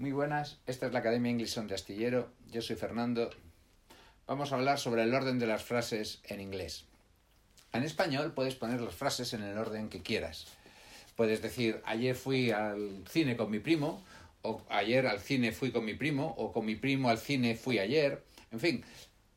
Muy buenas, esta es la Academia English de Astillero, yo soy Fernando. Vamos a hablar sobre el orden de las frases en inglés. En español puedes poner las frases en el orden que quieras. Puedes decir, ayer fui al cine con mi primo, o ayer al cine fui con mi primo, o con mi primo al cine fui ayer. En fin,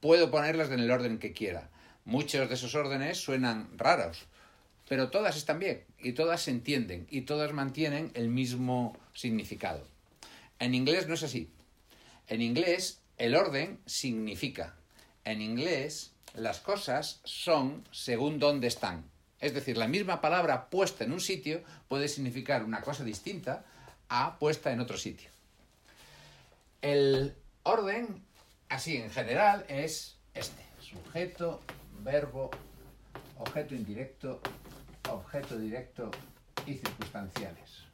puedo ponerlas en el orden que quiera. Muchos de esos órdenes suenan raros, pero todas están bien y todas se entienden y todas mantienen el mismo significado. En inglés no es así. En inglés el orden significa. En inglés las cosas son según dónde están. Es decir, la misma palabra puesta en un sitio puede significar una cosa distinta a puesta en otro sitio. El orden, así en general, es este. Sujeto, verbo, objeto indirecto, objeto directo y circunstanciales.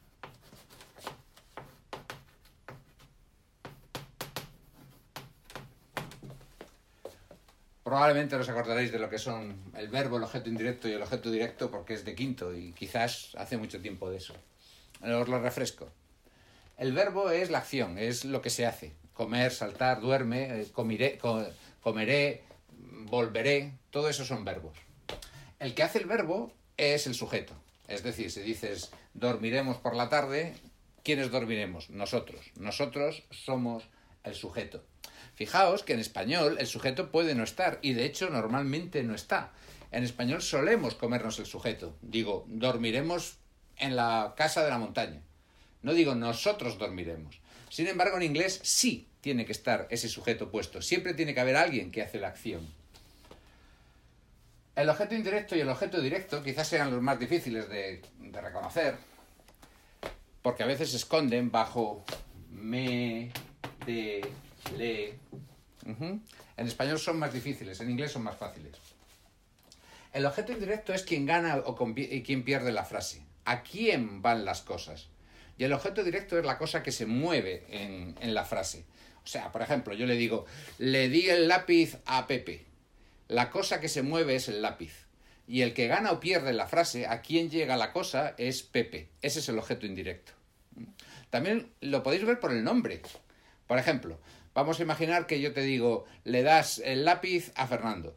Probablemente os acordaréis de lo que son el verbo, el objeto indirecto y el objeto directo porque es de quinto y quizás hace mucho tiempo de eso. Os lo refresco. El verbo es la acción, es lo que se hace. Comer, saltar, duerme, eh, comeré, comeré, volveré, todo eso son verbos. El que hace el verbo es el sujeto. Es decir, si dices dormiremos por la tarde, ¿quiénes dormiremos? Nosotros. Nosotros somos el sujeto. Fijaos que en español el sujeto puede no estar y de hecho normalmente no está. En español solemos comernos el sujeto. Digo, dormiremos en la casa de la montaña. No digo nosotros dormiremos. Sin embargo, en inglés sí tiene que estar ese sujeto puesto. Siempre tiene que haber alguien que hace la acción. El objeto indirecto y el objeto directo quizás sean los más difíciles de, reconocer, porque a veces se esconden bajo me, de, le. En español son más difíciles, en inglés son más fáciles. El objeto indirecto es quien gana o quien pierde la frase. ¿A quién van las cosas? Y el objeto directo es la cosa que se mueve en la frase. O sea, por ejemplo, yo le digo, le di el lápiz a Pepe. La cosa que se mueve es el lápiz. Y el que gana o pierde la frase, a quién llega la cosa, es Pepe. Ese es el objeto indirecto. También lo podéis ver por el nombre. Por ejemplo, Vamos a imaginar que yo te digo, le das el lápiz a Fernando.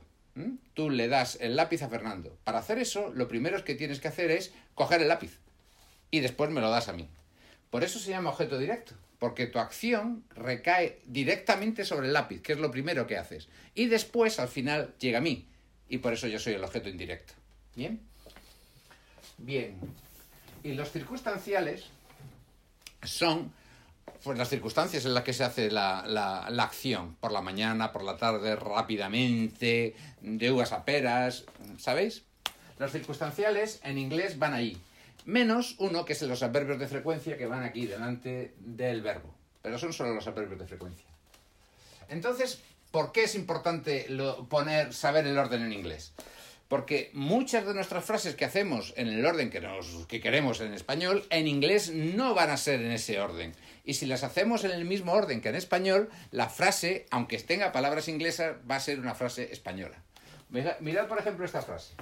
Tú le das el lápiz a Fernando. Para hacer eso, lo primero que tienes que hacer es coger el lápiz y después me lo das a mí. Por eso se llama objeto directo, porque tu acción recae directamente sobre el lápiz, que es lo primero que haces. Y después, al final, llega a mí. Y por eso yo soy el objeto indirecto. ¿Bien? Bien. Y los circunstanciales son pues las circunstancias en las que se hace la, la, acción, por la mañana, por la tarde, rápidamente, de uvas a peras, ¿sabéis? Los circunstanciales en inglés van ahí, menos uno que es los adverbios de frecuencia que van aquí delante del verbo, pero son solo los adverbios de frecuencia. Entonces, ¿por qué es importante poner, saber el orden en inglés? Porque muchas de nuestras frases que hacemos en el orden que, nos, que queremos en español, en inglés no van a ser en ese orden. Y si las hacemos en el mismo orden que en español, la frase, aunque tenga palabras inglesas, va a ser una frase española. Mirad, por ejemplo, esta frase.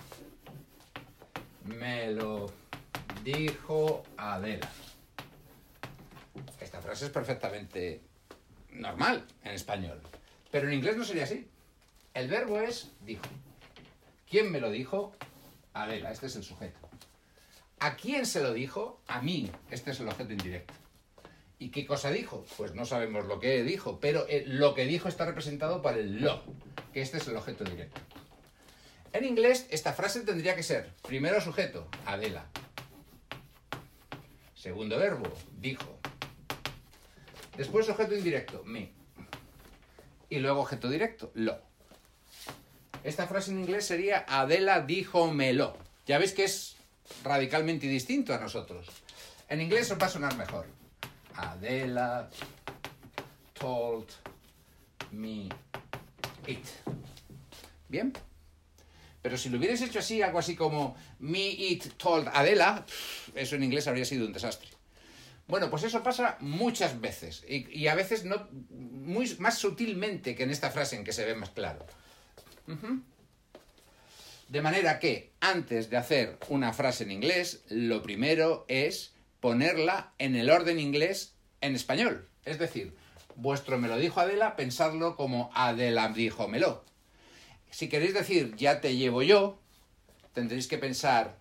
Me lo dijo Adela. Esta frase es perfectamente normal en español. Pero en inglés no sería así. El verbo es dijo. ¿Quién me lo dijo? Adela, este es el sujeto. ¿A quién se lo dijo? A mí, este es el objeto indirecto. ¿Y qué cosa dijo? Pues no sabemos lo que dijo, pero eh, lo que dijo está representado por el lo, que este es el objeto directo. En inglés, esta frase tendría que ser, primero sujeto, Adela. Segundo verbo, dijo. Después objeto indirecto, me. Y luego objeto directo, lo. Esta frase en inglés sería Adela dijo melo. Ya veis que es radicalmente distinto a nosotros. En inglés os va a sonar mejor. Adela told me it. ¿Bien? Pero si lo hubierais hecho así, algo así como me it told Adela, eso en inglés habría sido un desastre. Bueno, pues eso pasa muchas veces y, a veces no, muy, más sutilmente que en esta frase en que se ve más claro. De manera que antes de hacer una frase en inglés, lo primero es ponerla en el orden inglés en español. Es decir, vuestro me lo dijo Adela, pensadlo como Adela dijo melo. Si queréis decir ya te llevo yo, tendréis que pensar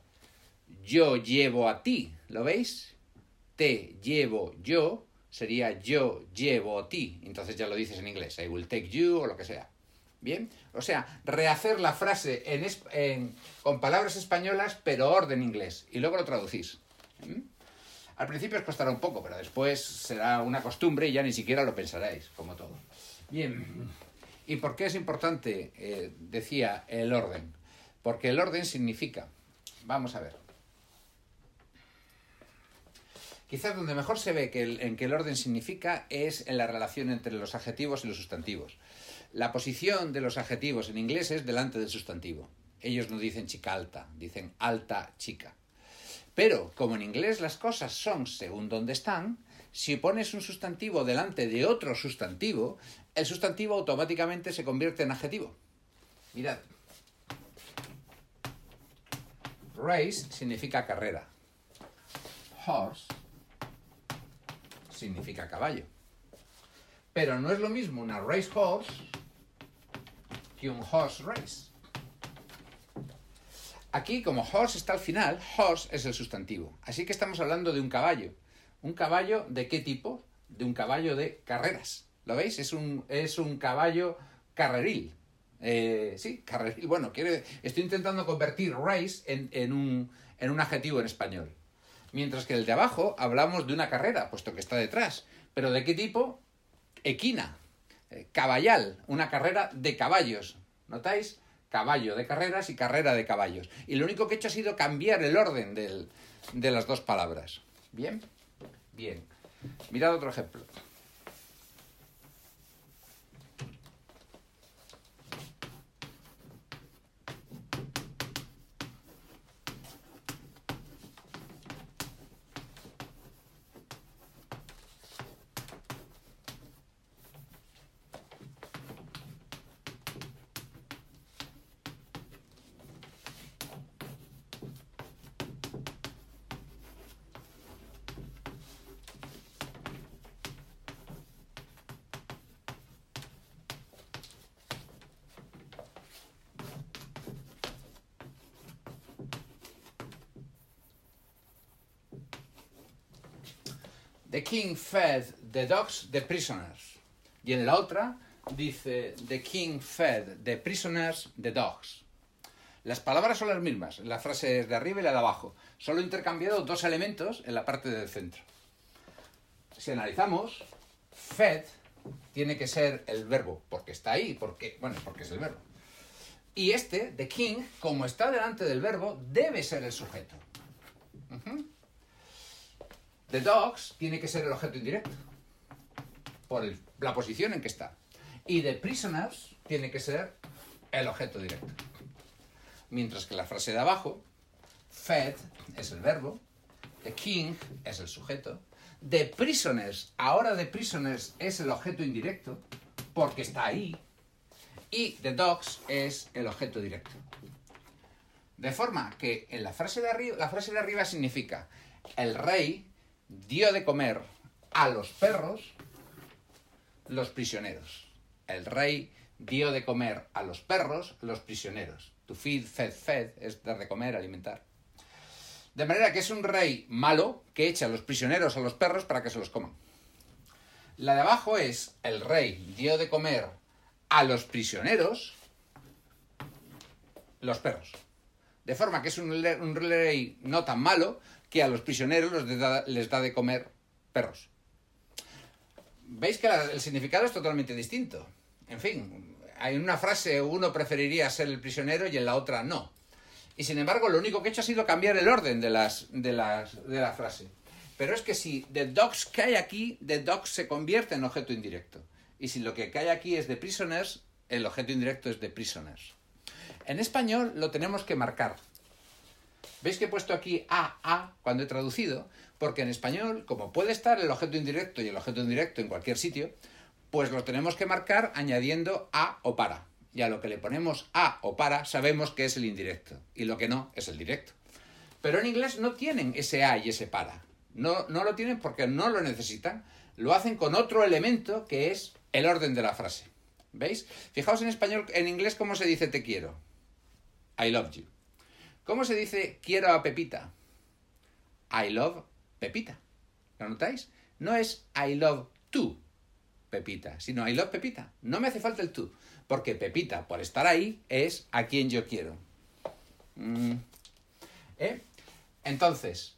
yo llevo a ti, ¿lo veis? Te llevo yo sería yo llevo a ti. Entonces ya lo dices en inglés, I will take you o lo que sea. Bien, o sea, rehacer la frase en, con palabras españolas, pero orden inglés, y luego lo traducís. ¿Mm? Al principio os costará un poco, pero después será una costumbre y ya ni siquiera lo pensaréis, como todo. Bien, ¿y por qué es importante, eh, decía, el orden? Porque el orden significa, vamos a ver, quizás donde mejor se ve que en que el orden significa es en la relación entre los adjetivos y los sustantivos. La posición de los adjetivos en inglés es delante del sustantivo. Ellos no dicen chica alta, dicen alta chica. Pero como en inglés las cosas son según donde están, si pones un sustantivo delante de otro sustantivo, el sustantivo automáticamente se convierte en adjetivo. Mirad. Race significa carrera. Horse significa caballo. Pero no es lo mismo una race horse un horse race. Aquí, como horse está al final, horse es el sustantivo. Así que estamos hablando de un caballo. ¿Un caballo de qué tipo? De un caballo de carreras. ¿Lo veis? Es un, es un caballo carreril. Eh, sí, carreril. Bueno, quiere, estoy intentando convertir race en, un, en un adjetivo en español. Mientras que el de abajo hablamos de una carrera, puesto que está detrás. ¿Pero de qué tipo? Equina. Caballal, una carrera de caballos. ¿Notáis? Caballo de carreras y carrera de caballos. Y lo único que he hecho ha sido cambiar el orden de las dos palabras. ¿Bien? Bien. Mirad otro ejemplo. The king fed the dogs the prisoners. Y en la otra dice The king fed the prisoners the dogs. Las palabras son las mismas, la frase es de arriba y la de abajo. Solo he intercambiado dos elementos en la parte del centro. Si analizamos, fed tiene que ser el verbo, porque está ahí, porque, bueno, porque es el verbo. Y este, the king, como está delante del verbo, debe ser el sujeto. The dogs tiene que ser el objeto indirecto, por la posición en que está. Y the prisoners tiene que ser el objeto directo. Mientras que la frase de abajo, fed es el verbo, the king es el sujeto, the prisoners, ahora the prisoners es el objeto indirecto, porque está ahí, y the dogs es el objeto directo. De forma que en la frase de arriba, la frase de arriba significa el rey dio de comer a los perros los prisioneros. El rey dio de comer a los perros los prisioneros. To feed, fed, fed es dar de comer, alimentar. De manera que es un rey malo que echa a los prisioneros a los perros para que se los coman. La de abajo es el rey dio de comer a los prisioneros los perros. De forma que es un, un rey no tan malo que a los prisioneros les da, de comer perros. Veis que el significado es totalmente distinto. En fin, en una frase uno preferiría ser el prisionero y en la otra no. Y sin embargo, lo único que he hecho ha sido cambiar el orden de, las, de, la frase. Pero es que si the dogs cae aquí, the dogs se convierte en objeto indirecto. Y si lo que cae aquí es de prisoners, el objeto indirecto es de prisoners. En español lo tenemos que marcar. ¿Veis que he puesto aquí a, a cuando he traducido? Porque en español, como puede estar el objeto indirecto y el objeto indirecto en cualquier sitio, pues lo tenemos que marcar añadiendo a o para. Y a lo que le ponemos a o para sabemos que es el indirecto y lo que no es el directo. Pero en inglés no tienen ese a y ese para. No, no lo tienen porque no lo necesitan. lo hacen con otro elemento que es el orden de la frase. ¿Veis? Fijaos en español, en inglés, cómo se dice te quiero. I love you. ¿Cómo se dice quiero a Pepita? I love Pepita. ¿Lo notáis? No es I love tú, Pepita, sino I love Pepita. No me hace falta el tú, porque Pepita, por estar ahí, es a quien yo quiero. Mm. ¿Eh? Entonces,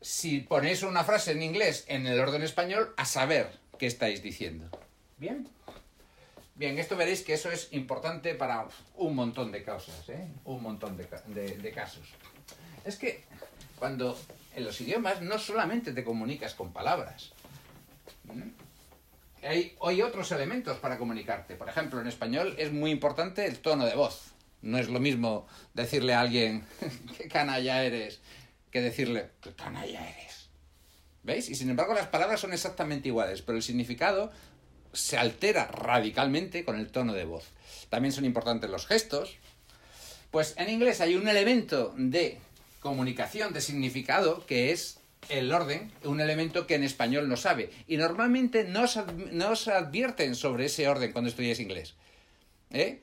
si ponéis una frase en inglés en el orden español, a saber qué estáis diciendo. ¿Bien? Bien, esto veréis que eso es importante para un montón de causas, ¿eh? Un montón de, casos. Es que cuando en los idiomas no solamente te comunicas con palabras, hay, hay, otros elementos para comunicarte. Por ejemplo, en español es muy importante el tono de voz. No es lo mismo decirle a alguien qué canalla eres que decirle qué canalla eres. ¿Veis? Y sin embargo las palabras son exactamente iguales, pero el significado se altera radicalmente con el tono de voz. También son importantes los gestos. Pues en inglés hay un elemento de comunicación, de significado, que es el orden, un elemento que en español no sabe. Y normalmente no os, advierten sobre ese orden cuando estudiáis inglés. ¿Eh?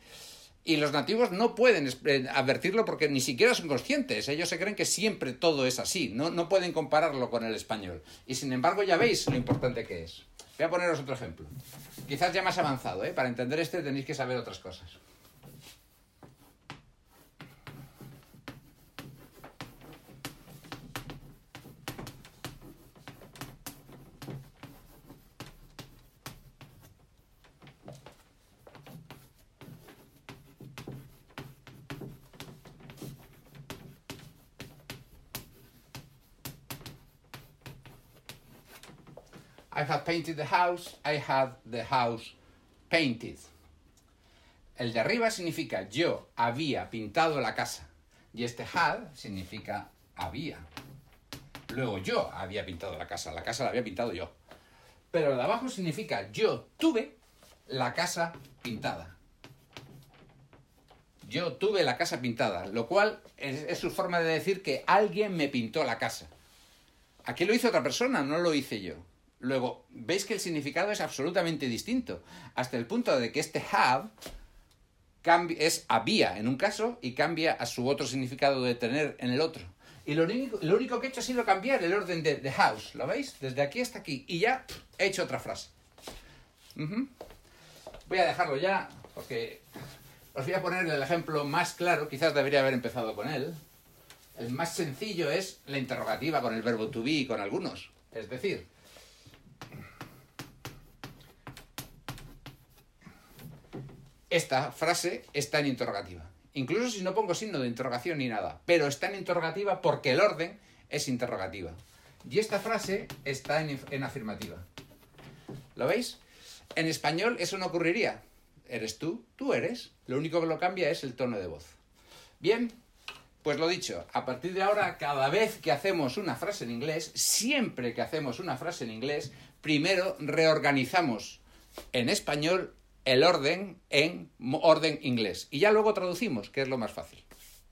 Y los nativos no pueden eh, advertirlo porque ni siquiera son conscientes. Ellos se creen que siempre todo es así. No, no pueden compararlo con el español. Y sin embargo ya veis lo importante que es. Voy a poneros otro ejemplo. Quizás ya más avanzado, ¿eh? Para entender este tenéis que saber otras cosas. I have painted the house, I have the house painted. El de arriba significa yo había pintado la casa y este had significa había. Luego yo había pintado la casa, la casa la había pintado yo. Pero el de abajo significa yo tuve la casa pintada. Yo tuve la casa pintada, lo cual es, es, su forma de decir que alguien me pintó la casa. Aquí lo hizo otra persona, no lo hice yo. Luego, veis que el significado es absolutamente distinto, hasta el punto de que este have es había en un caso y cambia a su otro significado de tener en el otro. Y lo único, lo único que he hecho ha sido cambiar el orden de, the house, ¿lo veis? Desde aquí hasta aquí. Y ya he hecho otra frase. Voy a dejarlo ya, porque os voy a poner el ejemplo más claro, quizás debería haber empezado con él. El más sencillo es la interrogativa con el verbo to be y con algunos. Es decir, esta frase está en interrogativa. Incluso si no pongo signo de interrogación ni nada. Pero está en interrogativa porque el orden es interrogativa. Y esta frase está en, afirmativa. ¿Lo veis? En español eso no ocurriría. Eres tú, tú eres. Lo único que lo cambia es el tono de voz. Bien, pues lo dicho, a partir de ahora, cada vez que hacemos una frase en inglés, siempre que hacemos una frase en inglés, primero reorganizamos en español el orden en orden inglés. Y ya luego traducimos, que es lo más fácil.